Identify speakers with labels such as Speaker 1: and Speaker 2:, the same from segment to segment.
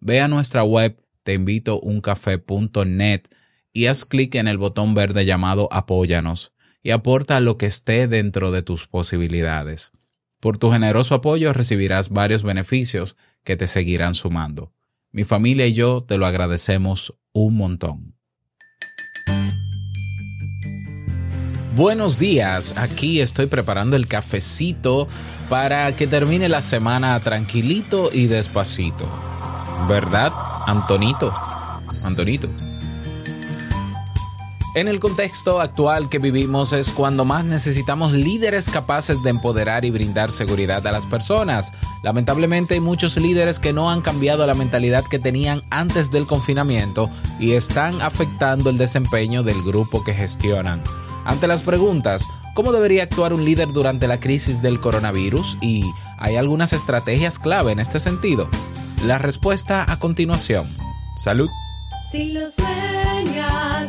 Speaker 1: Ve a nuestra web teinvitouncafé.net y haz clic en el botón verde llamado Apóyanos y aporta lo que esté dentro de tus posibilidades. Por tu generoso apoyo recibirás varios beneficios que te seguirán sumando. Mi familia y yo te lo agradecemos un montón. Buenos días, aquí estoy preparando el cafecito para que termine la semana tranquilito y despacito. ¿Verdad, Antonito? Antonito. En el contexto actual que vivimos es cuando más necesitamos líderes capaces de empoderar y brindar seguridad a las personas. Lamentablemente hay muchos líderes que no han cambiado la mentalidad que tenían antes del confinamiento y están afectando el desempeño del grupo que gestionan. Ante las preguntas, ¿cómo debería actuar un líder durante la crisis del coronavirus? Y hay algunas estrategias clave en este sentido. La respuesta a continuación. Salud.
Speaker 2: Si lo sueñas,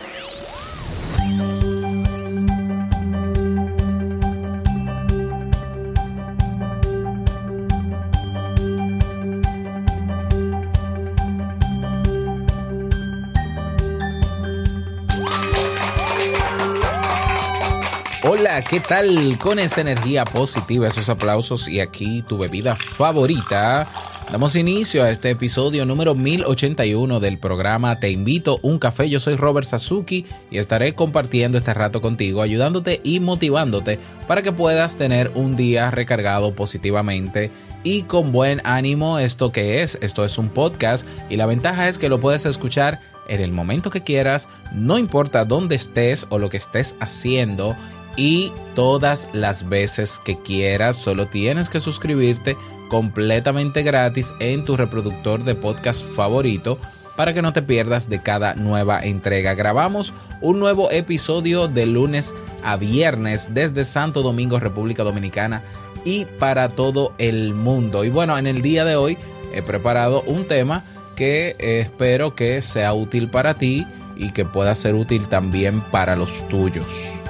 Speaker 1: ¿Qué tal? Con esa energía positiva, esos aplausos y aquí tu bebida favorita. Damos inicio a este episodio número 1081 del programa Te invito un café. Yo soy Robert Sasuki y estaré compartiendo este rato contigo, ayudándote y motivándote para que puedas tener un día recargado positivamente y con buen ánimo. ¿Esto que es? Esto es un podcast y la ventaja es que lo puedes escuchar en el momento que quieras, no importa dónde estés o lo que estés haciendo y todas las veces que quieras. Solo tienes que suscribirte completamente gratis en tu reproductor de podcast favorito para que no te pierdas de cada nueva entrega. Grabamos un nuevo episodio de lunes a viernes desde Santo Domingo, República Dominicana y para todo el mundo. Y bueno, en el día de hoy he preparado un tema que eh, espero que sea útil para ti y que pueda ser útil también para los tuyos.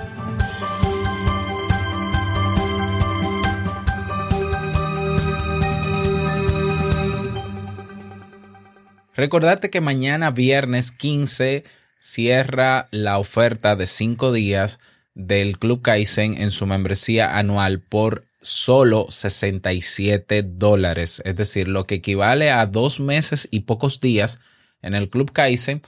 Speaker 1: Recordarte que mañana viernes 15 cierra la oferta de 5 días del Club Kaizen en su membresía anual por solo 67 dólares, es decir, lo que equivale a dos meses y pocos días en el Club Kaizen,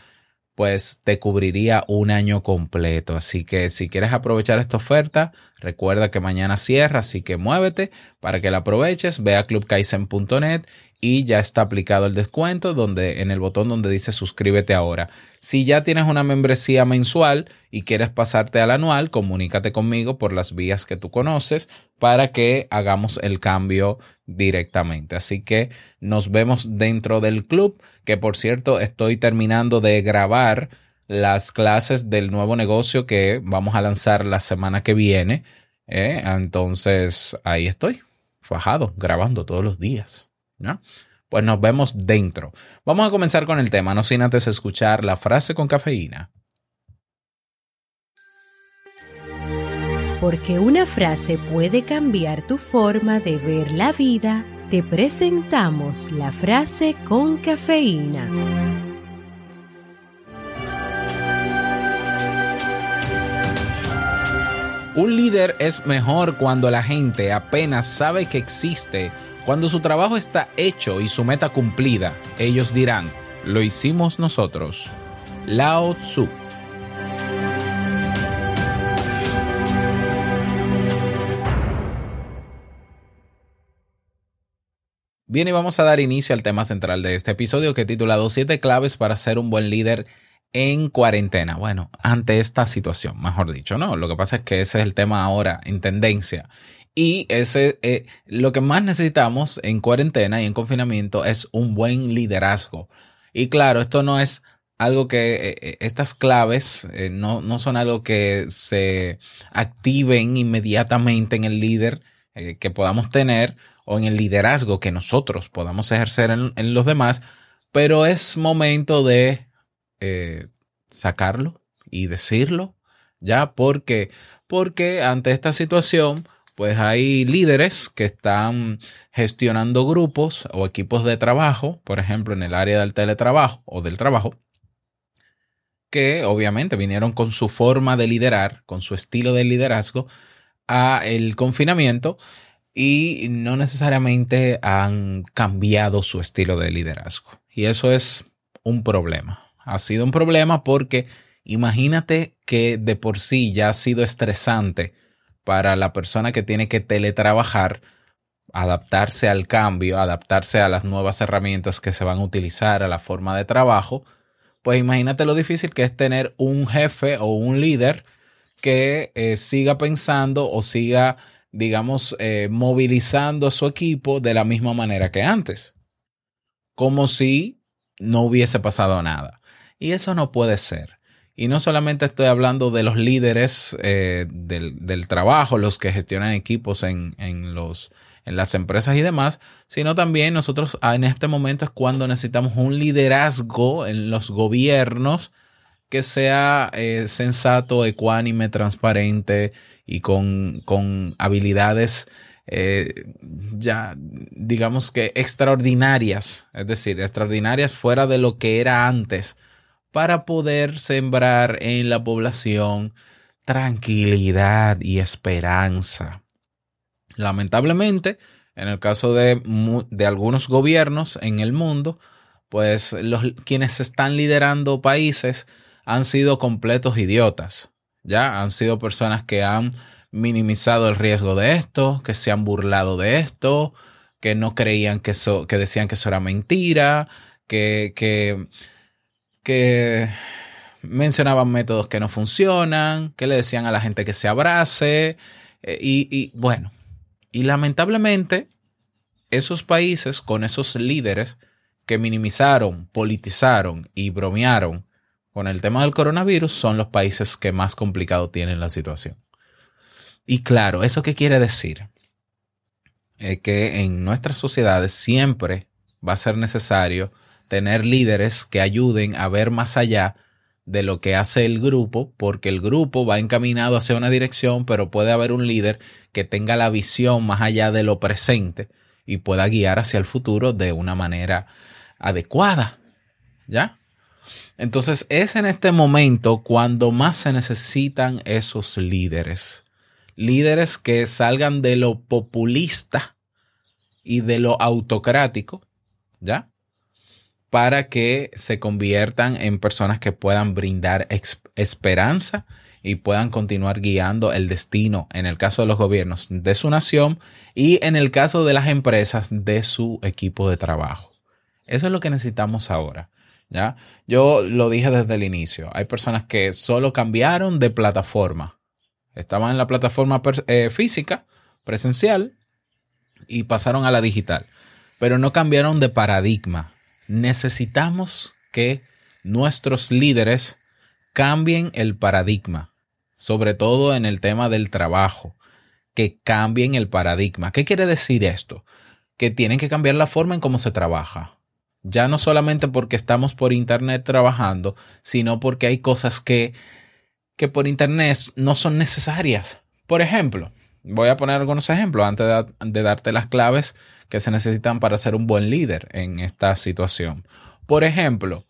Speaker 1: pues te cubriría un año completo. Así que si quieres aprovechar esta oferta, recuerda que mañana cierra, así que muévete para que la aproveches, ve a clubkaizen.net y ya está aplicado el descuento donde en el botón donde dice suscríbete ahora. Si ya tienes una membresía mensual y quieres pasarte al anual, comunícate conmigo por las vías que tú conoces para que hagamos el cambio directamente. Así que nos vemos dentro del club, que por cierto estoy terminando de grabar las clases del nuevo negocio que vamos a lanzar la semana que viene. ¿eh? Entonces ahí estoy, fajado, grabando todos los días. ¿No? Pues nos vemos dentro. Vamos a comenzar con el tema, no sin antes escuchar la frase con cafeína.
Speaker 3: Porque una frase puede cambiar tu forma de ver la vida, te presentamos la frase con cafeína.
Speaker 1: Un líder es mejor cuando la gente apenas sabe que existe, cuando su trabajo está hecho y su meta cumplida. Ellos dirán, lo hicimos nosotros. Lao Tzu. Bien, y vamos a dar inicio al tema central de este episodio que he titulado Siete claves para ser un buen líder en cuarentena. Bueno, ante esta situación, mejor dicho, ¿no? Lo que pasa es que ese es el tema ahora en tendencia. Y ese, eh, lo que más necesitamos en cuarentena y en confinamiento es un buen liderazgo. Y claro, esto no es algo que eh, eh, estas claves no, no, son algo que se activen inmediatamente en el líder que podamos tener o en el liderazgo que nosotros podamos ejercer en, los demás, pero es momento de sacarlo y decirlo, ya, porque, porque ante esta situación, pues hay líderes que están gestionando grupos o equipos de trabajo, por ejemplo, en el área del teletrabajo o del trabajo, que obviamente vinieron con su forma de liderar, con su estilo de liderazgo a el confinamiento y no necesariamente han cambiado su estilo de liderazgo. Y eso es un problema. Ha sido un problema porque imagínate que de por sí ya ha sido estresante para la persona que tiene que teletrabajar, adaptarse al cambio, adaptarse a las nuevas herramientas que se van a utilizar, a la forma de trabajo. Pues imagínate lo difícil que es tener un jefe o un líder que eh, siga pensando o siga digamos, eh, movilizando a su equipo de la misma manera que antes, como si no hubiese pasado nada. Y eso no puede ser. Y no solamente estoy hablando de los líderes eh, del, trabajo, los que gestionan equipos en, en, los, en las empresas y demás, sino también nosotros ah, en este momento es cuando necesitamos un liderazgo en los gobiernos que sea eh, sensato, ecuánime, transparente, y con, habilidades eh, ya, digamos que extraordinarias, es decir, extraordinarias fuera de lo que era antes, para poder sembrar en la población tranquilidad y esperanza. Lamentablemente, en el caso de, de algunos gobiernos en el mundo, pues los, quienes están liderando países han sido completos idiotas. Ya han sido personas que han minimizado el riesgo de esto, que se han burlado de esto, que no creían que eso, que decían que eso era mentira, que, que, que mencionaban métodos que no funcionan, que le decían a la gente que se abrace, eh, y, bueno, y lamentablemente esos países con esos líderes que minimizaron, politizaron y bromearon con el tema del coronavirus son los países que más complicado tienen la situación. Y claro, ¿eso qué quiere decir? Que en nuestras sociedades siempre va a ser necesario tener líderes que ayuden a ver más allá de lo que hace el grupo, porque el grupo va encaminado hacia una dirección, pero puede haber un líder que tenga la visión más allá de lo presente y pueda guiar hacia el futuro de una manera adecuada. ¿Ya? Entonces es en este momento cuando más se necesitan esos líderes. Líderes que salgan de lo populista y de lo autocrático, ¿ya? Para que se conviertan en personas que puedan brindar esperanza y puedan continuar guiando el destino, en el caso de los gobiernos, de su nación y en el caso de las empresas, de su equipo de trabajo. Eso es lo que necesitamos ahora. ¿ya? Yo lo dije desde el inicio. Hay personas que solo cambiaron de plataforma. Estaban en la plataforma eh, física, presencial, y pasaron a la digital. Pero no cambiaron de paradigma. Necesitamos que nuestros líderes cambien el paradigma, sobre todo en el tema del trabajo, que cambien el paradigma. ¿Qué quiere decir esto? Que tienen que cambiar la forma en cómo se trabaja ya no solamente porque estamos por Internet trabajando, sino porque hay cosas que, que por Internet no son necesarias. Por ejemplo, voy a poner algunos ejemplos antes de, darte las claves que se necesitan para ser un buen líder en esta situación. Por ejemplo,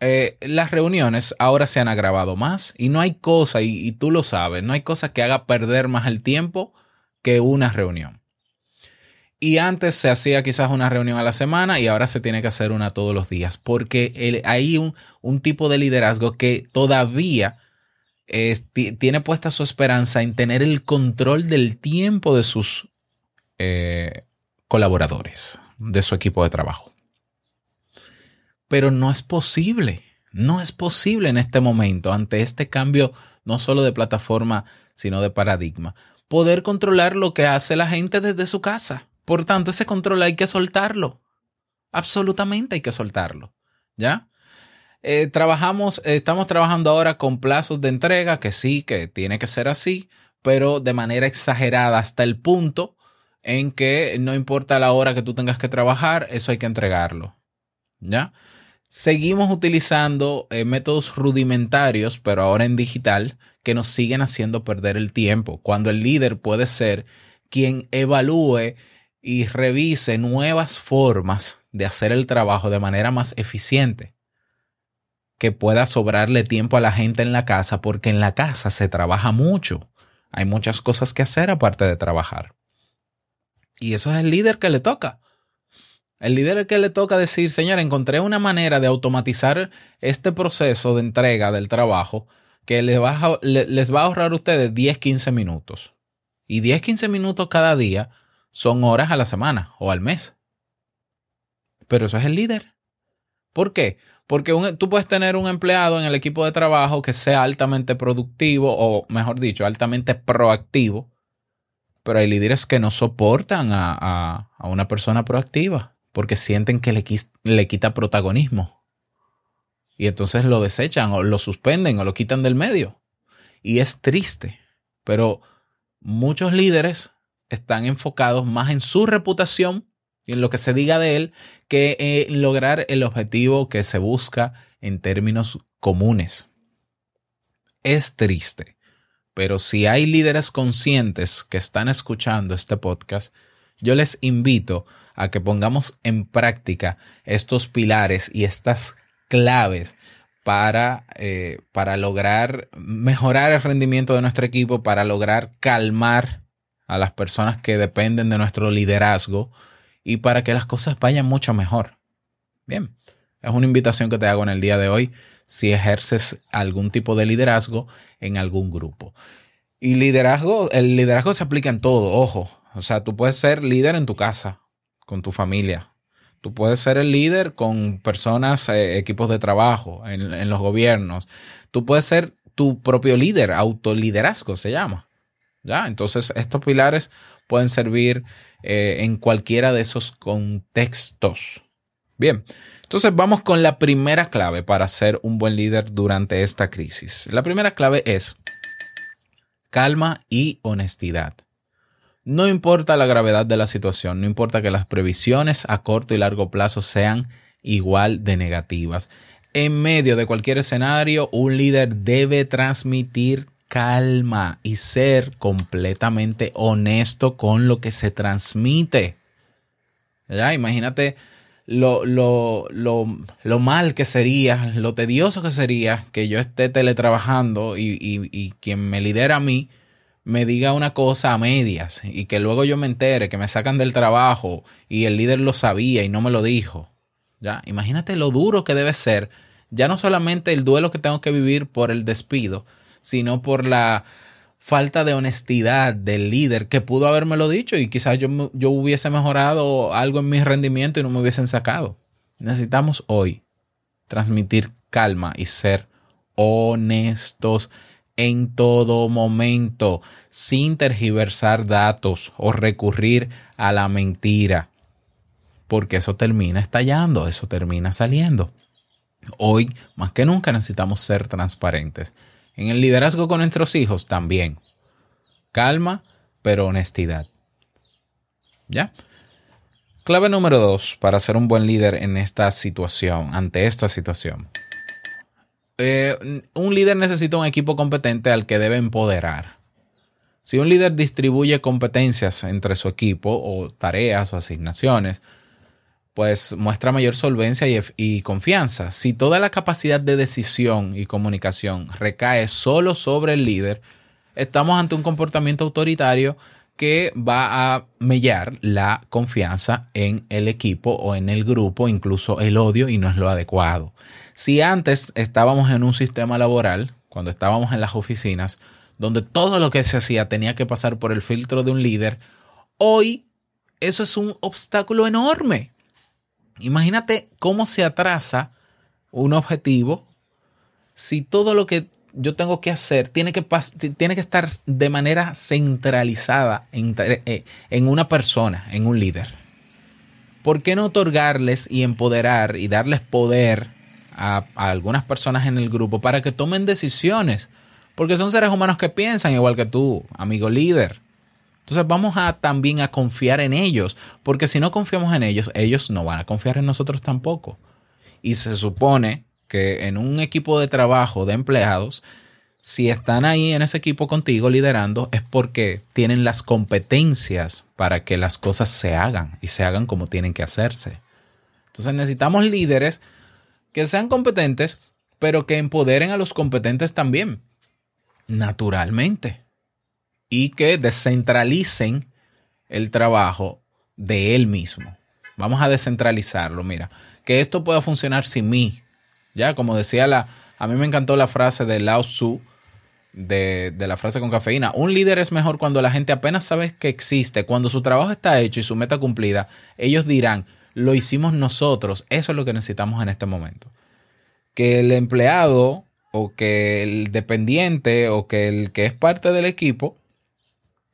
Speaker 1: eh, las reuniones ahora se han agravado más y no hay cosa, y, tú lo sabes, no hay cosa que haga perder más el tiempo que una reunión. Y antes se hacía quizás una reunión a la semana y ahora se tiene que hacer una todos los días, porque el- hay un tipo de liderazgo que todavía ti- tiene puesta su esperanza en tener el control del tiempo de sus eh, colaboradores, de su equipo de trabajo. Pero no es posible, no es posible en este momento, ante este cambio no solo de plataforma, sino de paradigma, poder controlar lo que hace la gente desde su casa. Por tanto, ese control hay que soltarlo. Absolutamente hay que soltarlo. ¿Ya? Eh, trabajamos, estamos trabajando ahora con plazos de entrega, que sí, que tiene que ser así, pero de manera exagerada hasta el punto en que no importa la hora que tú tengas que trabajar, eso hay que entregarlo. ¿Ya? Seguimos utilizando eh, métodos rudimentarios, pero ahora en digital, que nos siguen haciendo perder el tiempo, cuando el líder puede ser quien evalúe y revise nuevas formas de hacer el trabajo de manera más eficiente, que pueda sobrarle tiempo a la gente en la casa, porque en la casa se trabaja mucho. Hay muchas cosas que hacer aparte de trabajar. Y eso es el líder que le toca. El líder es que le toca decir, señor, encontré una manera de automatizar este proceso de entrega del trabajo que les va a, le- les va a ahorrar a ustedes 10, 15 minutos. Y 10, 15 minutos cada día son horas a la semana o al mes. Pero eso es el líder. ¿Por qué? Porque un- tú puedes tener un empleado en el equipo de trabajo que sea altamente productivo o, mejor dicho, altamente proactivo, pero hay líderes que no soportan a, a- una persona proactiva porque sienten que le, le quita protagonismo. Y entonces lo desechan o lo suspenden o lo quitan del medio. Y es triste, pero muchos líderes están enfocados más en su reputación en lo que se diga de él que en lograr el objetivo que se busca en términos comunes. Es triste, pero si hay líderes conscientes que están escuchando este podcast, yo les invito a que pongamos en práctica estos pilares y estas claves para, eh, para lograr mejorar el rendimiento de nuestro equipo, para lograr calmar a las personas que dependen de nuestro liderazgo y para que las cosas vayan mucho mejor. Bien, es una invitación que te hago en el día de hoy si ejerces algún tipo de liderazgo en algún grupo. Y liderazgo, el liderazgo se aplica en todo, ojo. O sea, tú puedes ser líder en tu casa, con tu familia. Tú puedes ser el líder con personas, eh, equipos de trabajo, en, en los gobiernos. Tú puedes ser tu propio líder, autoliderazgo se llama. ¿Ya? Entonces, estos pilares pueden servir eh, en cualquiera de esos contextos. Bien, entonces vamos con la primera clave para ser un buen líder durante esta crisis. La primera clave es calma y honestidad. No importa la gravedad de la situación, no importa que las previsiones a corto y largo plazo sean igual de negativas. En medio de cualquier escenario, un líder debe transmitir calma y ser completamente honesto con lo que se transmite. ¿Ya? Imagínate lo, lo, lo, lo mal que sería, lo tedioso que sería que yo esté teletrabajando y, y, y quien me lidera a mí me diga una cosa a medias y que luego yo me entere que me sacan del trabajo y el líder lo sabía y no me lo dijo. ¿Ya? Imagínate lo duro que debe ser, ya no solamente el duelo que tengo que vivir por el despido, sino por la falta de honestidad del líder que pudo habérmelo dicho y quizás yo, yo hubiese mejorado algo en mi rendimiento y no me hubiesen sacado. Necesitamos hoy transmitir calma y ser honestos en todo momento, sin tergiversar datos o recurrir a la mentira, porque eso termina estallando, eso termina saliendo. Hoy, más que nunca, necesitamos ser transparentes. En el liderazgo con nuestros hijos también. Calma, pero honestidad. ¿Ya? Clave número dos para ser un buen líder en esta situación, ante esta situación. Eh, un líder necesita un equipo competente al que debe empoderar. Si un líder distribuye competencias entre su equipo o tareas o asignaciones, pues muestra mayor solvencia y, confianza. Si toda la capacidad de decisión y comunicación recae solo sobre el líder, estamos ante un comportamiento autoritario que va a mellar la confianza en el equipo o en el grupo, incluso el odio, y no es lo adecuado. Si antes estábamos en un sistema laboral, cuando estábamos en las oficinas, donde todo lo que se hacía tenía que pasar por el filtro de un líder, hoy eso es un obstáculo enorme. Imagínate cómo se atrasa un objetivo si todo lo que yo tengo que hacer tiene que, tiene que estar de manera centralizada en, eh, en una persona, en un líder. ¿Por qué no otorgarles y empoderar y darles poder a, a, algunas personas en el grupo para que tomen decisiones? Porque son seres humanos que piensan igual que tú, amigo líder. Entonces vamos a también a confiar en ellos, porque si no confiamos en ellos, ellos no van a confiar en nosotros tampoco. Y se supone que en un equipo de trabajo de empleados, si están ahí en ese equipo contigo liderando, es porque tienen las competencias para que las cosas se hagan y se hagan como tienen que hacerse. Entonces necesitamos líderes que sean competentes, pero que empoderen a los competentes también, naturalmente y que descentralicen el trabajo de él mismo. Vamos a descentralizarlo, mira, que esto pueda funcionar sin mí. Ya, como decía la, a mí me encantó la frase de Lao Tzu, de, de, la frase con cafeína. Un líder es mejor cuando la gente apenas sabe que existe, cuando su trabajo está hecho y su meta cumplida, ellos dirán, lo hicimos nosotros. Eso es lo que necesitamos en este momento. Que el empleado o que el dependiente o que el que es parte del equipo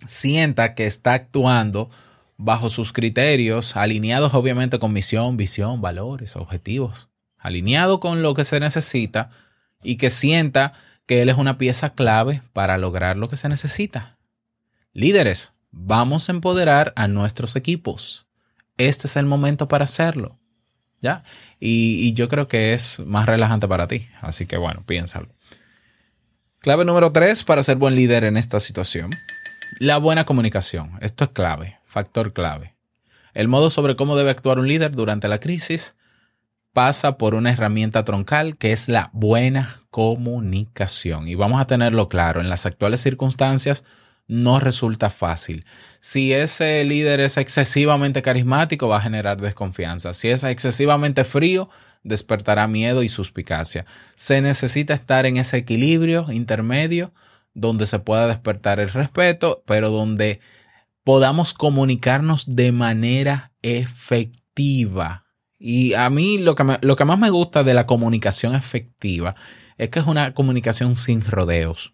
Speaker 1: sienta que está actuando bajo sus criterios, alineados obviamente con misión, visión, valores, objetivos, alineado con lo que se necesita y que sienta que él es una pieza clave para lograr lo que se necesita. Líderes, vamos a empoderar a nuestros equipos. Este es el momento para hacerlo. ¿Ya? Y, y yo creo que es más relajante para ti. Así que bueno, piénsalo. Clave número tres para ser buen líder en esta situación la buena comunicación. Esto es clave, factor clave. El modo sobre cómo debe actuar un líder durante la crisis pasa por una herramienta troncal que es la buena comunicación. Y vamos a tenerlo claro, en las actuales circunstancias no resulta fácil. Si ese líder es excesivamente carismático, va a generar desconfianza. Si es excesivamente frío, despertará miedo y suspicacia. Se necesita estar en ese equilibrio intermedio donde se pueda despertar el respeto, pero donde podamos comunicarnos de manera efectiva. Y a mí lo que, lo que más me gusta de la comunicación efectiva es que es una comunicación sin rodeos.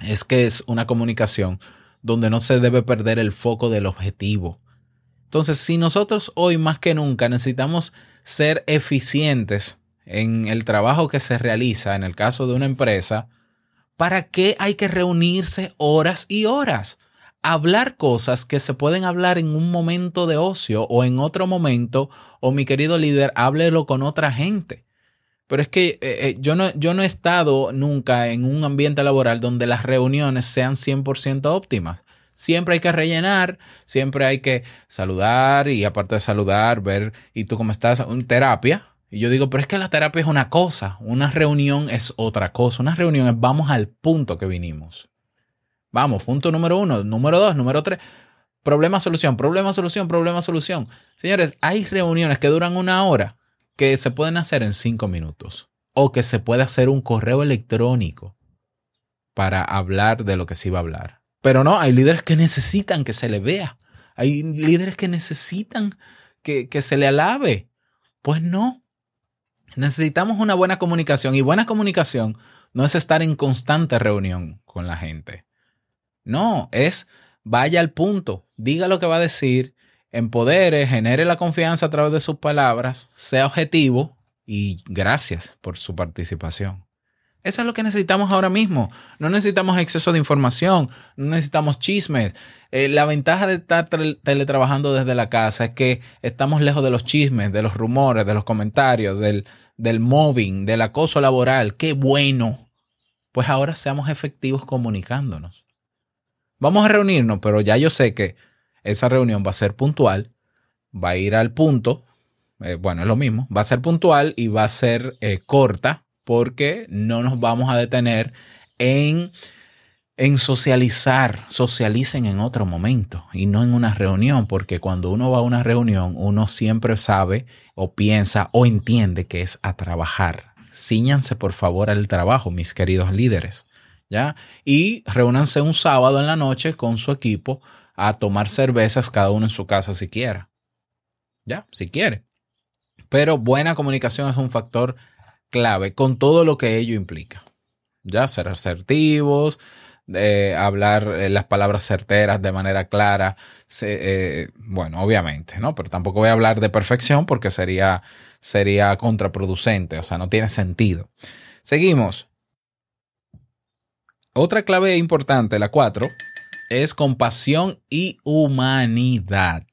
Speaker 1: Es que es una comunicación donde no se debe perder el foco del objetivo. Entonces, si nosotros hoy más que nunca necesitamos ser eficientes en el trabajo que se realiza, en el caso de una empresa, ¿Para qué hay que reunirse horas y horas? Hablar cosas que se pueden hablar en un momento de ocio o en otro momento, o mi querido líder, háblelo con otra gente. Pero es que eh, eh, yo, no, yo no he estado nunca en un ambiente laboral donde las reuniones sean 100% óptimas. Siempre hay que rellenar, siempre hay que saludar y aparte de saludar, ver, ¿y tú cómo estás? Un terapia, y yo digo, pero es que la terapia es una cosa, una reunión es otra cosa. Una reunión es vamos al punto que vinimos. Vamos, punto número uno, número dos, número tres. Problema, solución, problema, solución, problema, solución. Señores, hay reuniones que duran una hora que se pueden hacer en cinco minutos. O que se puede hacer un correo electrónico para hablar de lo que se iba a hablar. Pero no, hay líderes que necesitan que se le vea. Hay líderes que necesitan que, que se le alabe. Pues no, Necesitamos una buena comunicación y buena comunicación no es estar en constante reunión con la gente. No, es vaya al punto, diga lo que va a decir, empodere, genere la confianza a través de sus palabras, sea objetivo y gracias por su participación. Eso es lo que necesitamos ahora mismo. No necesitamos exceso de información, no necesitamos chismes. Eh, la ventaja de estar teletrabajando desde la casa es que estamos lejos de los chismes, de los rumores, de los comentarios, del, del mobbing, del acoso laboral. ¡Qué bueno! Pues ahora seamos efectivos comunicándonos. Vamos a reunirnos, pero ya yo sé que esa reunión va a ser puntual, va a ir al punto, eh, bueno, es lo mismo, va a ser puntual y va a ser eh, corta porque no nos vamos a detener en, en socializar. Socialicen en otro momento y no en una reunión, porque cuando uno va a una reunión, uno siempre sabe o piensa o entiende que es a trabajar. Cíñanse por favor al trabajo, mis queridos líderes. ¿Ya? Y reúnanse un sábado en la noche con su equipo a tomar cervezas cada uno en su casa si quiera. ¿Ya? Si quiere. Pero buena comunicación es un factor clave con todo lo que ello implica. Ya, ser asertivos, eh, hablar eh, las palabras certeras de manera clara. Eh, bueno, obviamente, ¿no? Pero tampoco voy a hablar de perfección porque sería, sería contraproducente, o sea, no tiene sentido. Seguimos. Otra clave importante, la cuatro, es compasión y humanidad.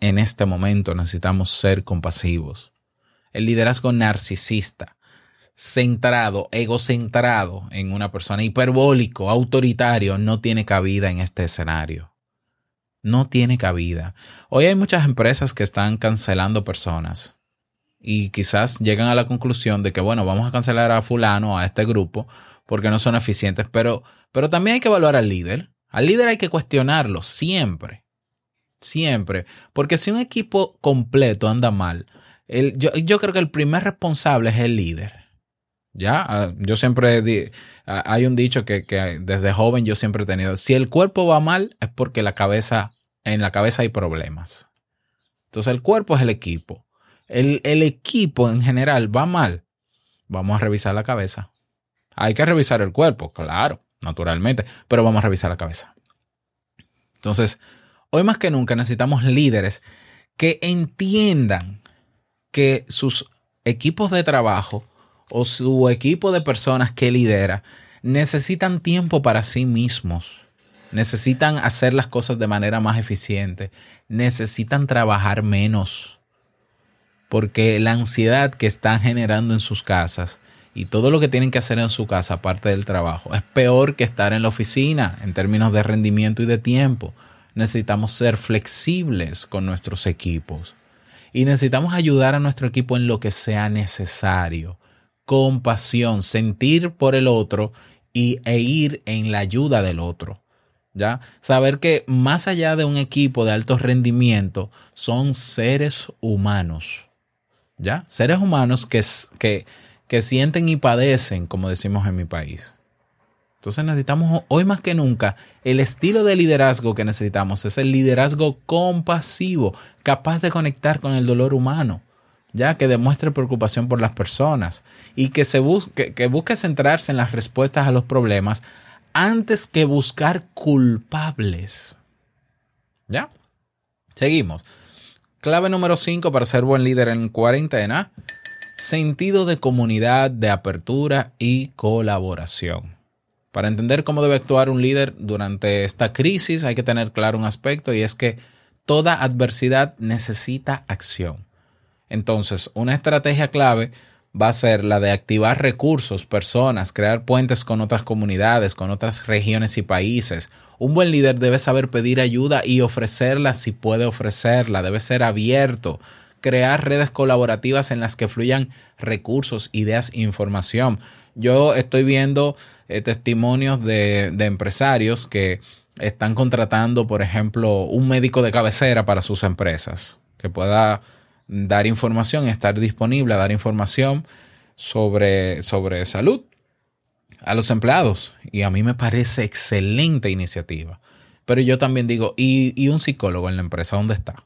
Speaker 1: En este momento necesitamos ser compasivos. El liderazgo narcisista, centrado, egocentrado en una persona, hiperbólico, autoritario, no tiene cabida en este escenario. No tiene cabida. Hoy hay muchas empresas que están cancelando personas y quizás llegan a la conclusión de que, bueno, vamos a cancelar a fulano, a este grupo, porque no son eficientes, pero, pero también hay que evaluar al líder. Al líder hay que cuestionarlo siempre. Siempre. Porque si un equipo completo anda mal, yo, creo que el primer responsable es el líder. Ya, ah, yo siempre di, ah, hay un dicho que, que, desde joven yo siempre he tenido. Si el cuerpo va mal, es porque la cabeza, en la cabeza hay problemas. Entonces el cuerpo es el equipo. El, el equipo en general va mal. Vamos a revisar la cabeza. Hay que revisar el cuerpo, claro, naturalmente, pero vamos a revisar la cabeza. Entonces, hoy más que nunca necesitamos líderes que entiendan que sus equipos de trabajo o su equipo de personas que lidera necesitan tiempo para sí mismos. Necesitan hacer las cosas de manera más eficiente. Necesitan trabajar menos. Porque la ansiedad que están generando en sus casas y todo lo que tienen que hacer en su casa, aparte del trabajo, es peor que estar en la oficina en términos de rendimiento y de tiempo. Necesitamos ser flexibles con nuestros equipos y necesitamos ayudar a nuestro equipo en lo que sea necesario. Compasión, sentir por el otro y, e ir en la ayuda del otro. ¿Ya? Saber que más allá de un equipo de alto rendimiento, son seres humanos. ¿Ya? Seres humanos que, que, que sienten y padecen, como decimos en mi país. Entonces necesitamos hoy más que nunca el estilo de liderazgo que necesitamos es el liderazgo compasivo, capaz de conectar con el dolor humano, ya que demuestre preocupación por las personas y que se busque, que busque centrarse en las respuestas a los problemas antes que buscar culpables. ¿Ya? Seguimos. Clave número 5 para ser buen líder en cuarentena sentido de comunidad, de apertura y colaboración. Para entender cómo debe actuar un líder durante esta crisis hay que tener claro un aspecto y es que toda adversidad necesita acción. Entonces, una estrategia clave va a ser la de activar recursos, personas, crear puentes con otras comunidades, con otras regiones y países. Un buen líder debe saber pedir ayuda y ofrecerla si puede ofrecerla, debe ser abierto, crear redes colaborativas en las que fluyan recursos, ideas e información. Yo estoy viendo eh, testimonios de, de empresarios que están contratando, por ejemplo, un médico de cabecera para sus empresas, que pueda dar información, estar disponible a dar información sobre, sobre salud a los empleados. Y a mí me parece excelente iniciativa. Pero yo también digo, ¿y, y un psicólogo en la empresa dónde está?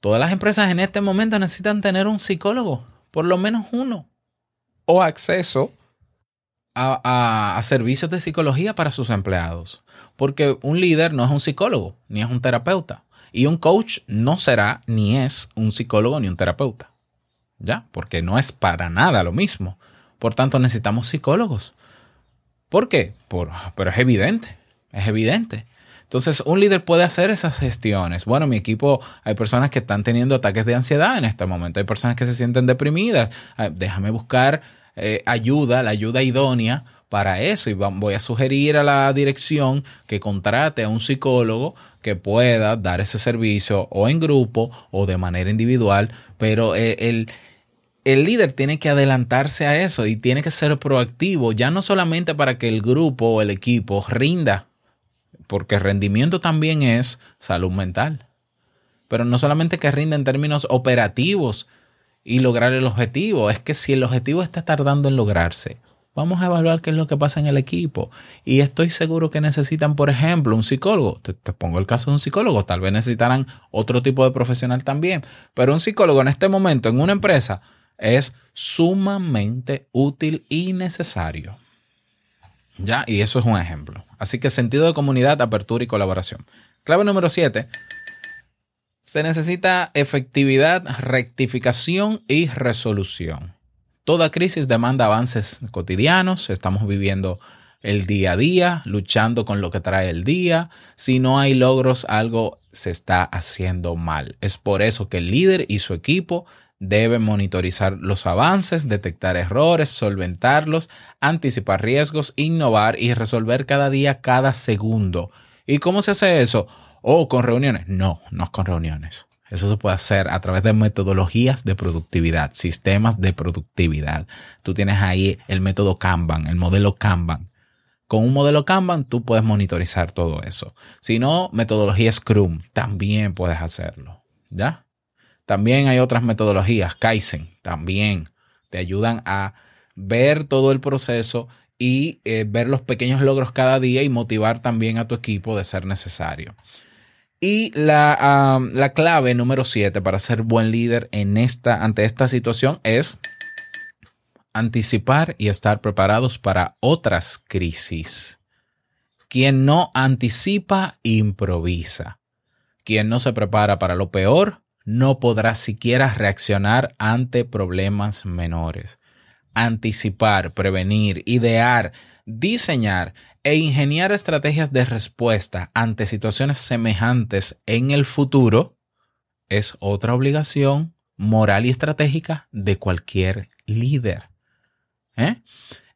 Speaker 1: Todas las empresas en este momento necesitan tener un psicólogo, por lo menos uno, o acceso a, a, servicios de psicología para sus empleados. Porque un líder no es un psicólogo, ni es un terapeuta. Y un coach no será, ni es un psicólogo, ni un terapeuta. ¿Ya? Porque no es para nada lo mismo. Por tanto, necesitamos psicólogos. ¿Por qué? Por, pero es evidente, es evidente. Entonces, un líder puede hacer esas gestiones. Bueno, mi equipo, hay personas que están teniendo ataques de ansiedad en este momento, hay personas que se sienten deprimidas. Déjame buscar eh, ayuda, la ayuda idónea para eso. Y voy a sugerir a la dirección que contrate a un psicólogo que pueda dar ese servicio o en grupo o de manera individual, pero eh, el, el líder tiene que adelantarse a eso y tiene que ser proactivo, ya no solamente para que el grupo o el equipo rinda, porque rendimiento también es salud mental, pero no solamente que rinda en términos operativos y lograr el objetivo, es que si el objetivo está tardando en lograrse, vamos a evaluar qué es lo que pasa en el equipo. Y estoy seguro que necesitan, por ejemplo, un psicólogo. Te, te pongo el caso de un psicólogo, tal vez necesitarán otro tipo de profesional también, pero un psicólogo en este momento en una empresa es sumamente útil y necesario. Ya, y eso es un ejemplo. Así que sentido de comunidad, apertura y colaboración. Clave número 7. Se necesita efectividad, rectificación y resolución. Toda crisis demanda avances cotidianos. Estamos viviendo el día a día, luchando con lo que trae el día. Si no hay logros, algo se está haciendo mal. Es por eso que el líder y su equipo deben monitorizar los avances, detectar errores, solventarlos, anticipar riesgos, innovar y resolver cada día, cada segundo. ¿Y cómo se hace eso? ¿O con reuniones? No, no es con reuniones. Eso se puede hacer a través de metodologías de productividad, sistemas de productividad. Tú tienes ahí el método Kanban, el modelo Kanban. Con un modelo Kanban tú puedes monitorizar todo eso. Si no, metodología Scrum, también puedes hacerlo. ¿Ya? También hay otras metodologías, Kaizen, también te ayudan a ver todo el proceso y eh, ver los pequeños logros cada día y motivar también a tu equipo de ser necesario. Y la, la clave número 7 para ser buen líder en esta, ante esta situación es anticipar y estar preparados para otras crisis. Quien no anticipa, improvisa. Quien no se prepara para lo peor, no podrá siquiera reaccionar ante problemas menores. Anticipar, prevenir, idear, diseñar e ingeniar estrategias de respuesta ante situaciones semejantes en el futuro es otra obligación moral y estratégica de cualquier líder. ¿Eh?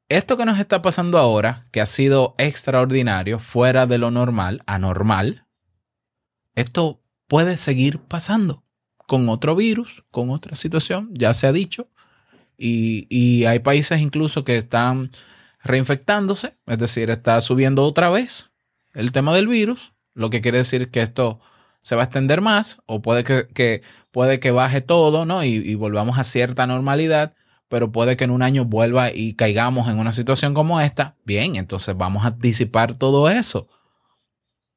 Speaker 1: Esto que nos está pasando ahora, que ha sido extraordinario, fuera de lo normal, anormal, esto puede seguir pasando con otro virus, con otra situación, ya se ha dicho, y, y hay países incluso que están reinfectándose, es decir, está subiendo otra vez el tema del virus, lo que quiere decir que esto se va a extender más o puede que, puede que baje todo, ¿no? Y, volvamos a cierta normalidad, pero puede que en un año vuelva y caigamos en una situación como esta. Bien, entonces vamos a disipar todo eso.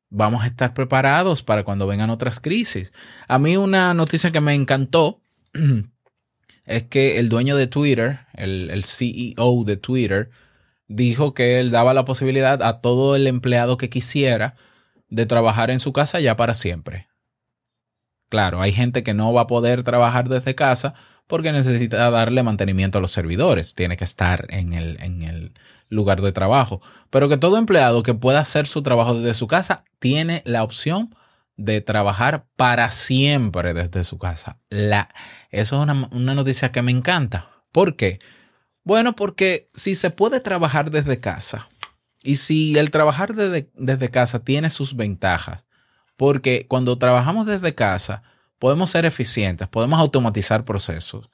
Speaker 1: Vamos a estar preparados para cuando vengan otras crisis. A mí una noticia que me encantó es que el dueño de Twitter, el CEO de Twitter, dijo que él daba la posibilidad a todo el empleado que quisiera de trabajar en su casa ya para siempre. Claro, hay gente que no va a poder trabajar desde casa porque necesita darle mantenimiento a los servidores, tiene que estar en el, en el lugar de trabajo, pero que todo empleado que pueda hacer su trabajo desde su casa tiene la opción de trabajar para siempre desde su casa. La, eso es una, una noticia que me encanta. ¿Por qué? Bueno, porque si se puede trabajar desde casa y si el trabajar desde, desde casa tiene sus ventajas, porque cuando trabajamos desde casa podemos ser eficientes, podemos automatizar procesos,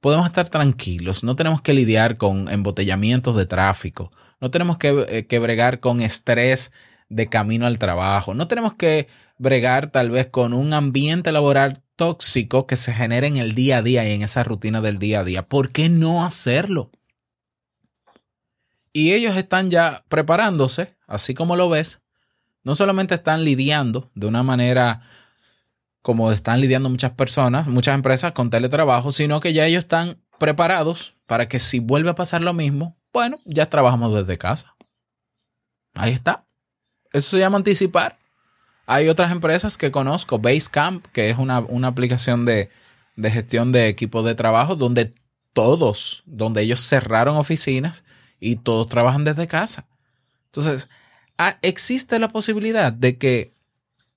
Speaker 1: podemos estar tranquilos, no tenemos que lidiar con embotellamientos de tráfico, no tenemos que, eh, que bregar con estrés de camino al trabajo, no tenemos que bregar tal vez con un ambiente laboral tóxico que se genera en el día a día y en esa rutina del día a día. ¿Por qué no hacerlo? Y ellos están ya preparándose, así como lo ves, no solamente están lidiando de una manera como están lidiando muchas personas, muchas empresas con teletrabajo, sino que ya ellos están preparados para que si vuelve a pasar lo mismo, bueno, ya trabajamos desde casa. Ahí está. Eso se llama anticipar. Hay otras empresas que conozco, Basecamp, que es una, una aplicación de, de gestión de equipos de trabajo, donde todos, donde ellos cerraron oficinas y todos trabajan desde casa. Entonces, existe la posibilidad de que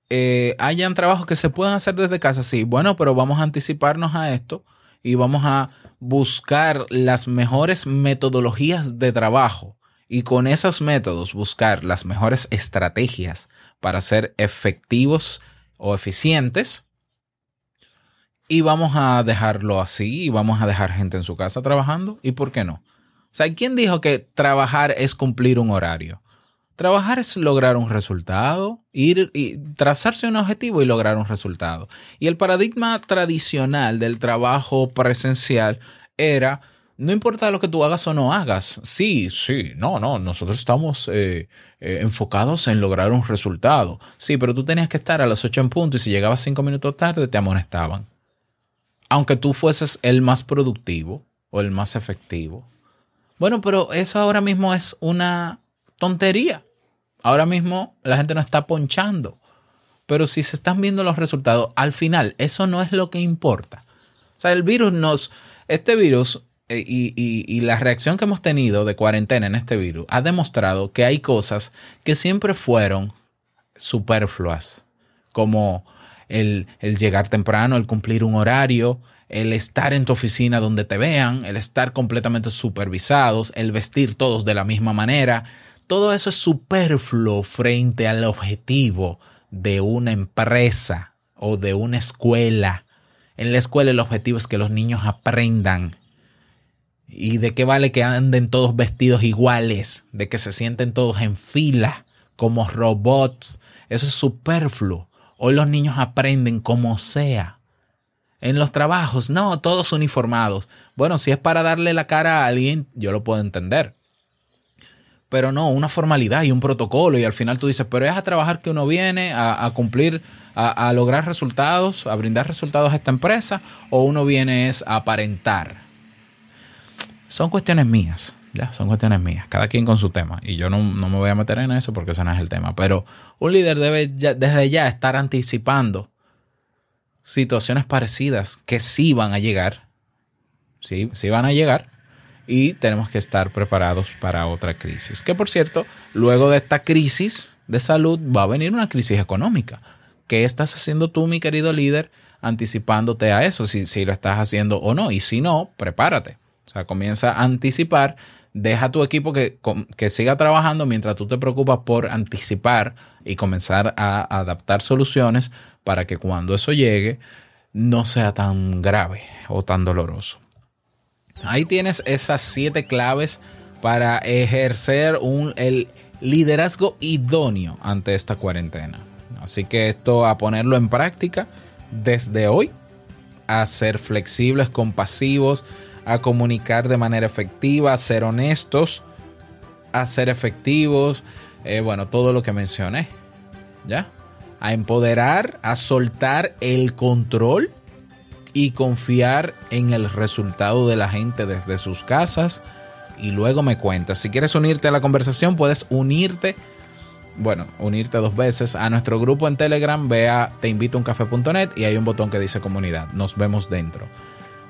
Speaker 1: eh, hayan trabajos que se puedan hacer desde casa, sí, bueno, pero vamos a anticiparnos a esto y vamos a buscar las mejores metodologías de trabajo y con esos métodos buscar las mejores estrategias para ser efectivos o eficientes. Y vamos a dejarlo así y vamos a dejar gente en su casa trabajando. ¿Y por qué no? O sea, ¿quién dijo que trabajar es cumplir un horario? Trabajar es lograr un resultado, ir y trazarse un objetivo y lograr un resultado. Y el paradigma tradicional del trabajo presencial era, no importa lo que tú hagas o no hagas, sí, sí, no, no, nosotros estamos eh, eh, enfocados en lograr un resultado. Sí, pero tú tenías que estar a las 8 en punto y si llegabas 5 minutos tarde te amonestaban. Aunque tú fueses el más productivo o el más efectivo. Bueno, pero eso ahora mismo es una tontería. Ahora mismo la gente no está ponchando. Pero si se están viendo los resultados, al final eso no es lo que importa. O sea, el virus nos, este virus y, y, y, la reacción que hemos tenido de cuarentena en este virus ha demostrado que hay cosas que siempre fueron superfluas, como el, el llegar temprano, el cumplir un horario, el estar en tu oficina donde te vean, el estar completamente supervisados, el vestir todos de la misma manera, todo eso es superfluo frente al objetivo de una empresa o de una escuela. En la escuela el objetivo es que los niños aprendan. ¿Y de qué vale que anden todos vestidos iguales? De que se sienten todos en fila como robots. Eso es superfluo. Hoy los niños aprenden como sea. En los trabajos, no, todos uniformados. Bueno, si es para darle la cara a alguien, yo lo puedo entender pero no, una formalidad y un protocolo y al final tú dices, pero es a trabajar que uno viene a, cumplir, a, a, lograr resultados, a brindar resultados a esta empresa o uno viene es a aparentar. Son cuestiones mías, ya, son cuestiones mías, cada quien con su tema y yo no, no me voy a meter en eso porque ese no es el tema, pero un líder debe desde ya estar anticipando situaciones parecidas que sí van a llegar, sí, sí van a llegar y tenemos que estar preparados para otra crisis. Que por cierto, luego de esta crisis de salud va a venir una crisis económica. ¿Qué estás haciendo tú, mi querido líder, anticipándote a eso? Si, si lo estás haciendo o no. Y si no, prepárate. Comienza a anticipar. Deja a tu equipo que, que siga trabajando mientras tú te preocupas por anticipar y comenzar a adaptar soluciones para que cuando eso llegue no sea tan grave o tan doloroso. Ahí tienes esas siete claves para ejercer un, el liderazgo idóneo ante esta cuarentena. Así que esto a ponerlo en práctica desde hoy, a ser flexibles, compasivos, a comunicar de manera efectiva, a ser honestos, a ser efectivos, eh, bueno, todo lo que mencioné, ¿ya? A empoderar, a soltar el control y confiar en el resultado de la gente desde sus casas y luego me cuentas. Si quieres unirte a la conversación, puedes unirte, bueno, unirte dos veces a nuestro grupo en Telegram, ve a teinvitouncafe.net y hay un botón que dice comunidad. Nos vemos dentro.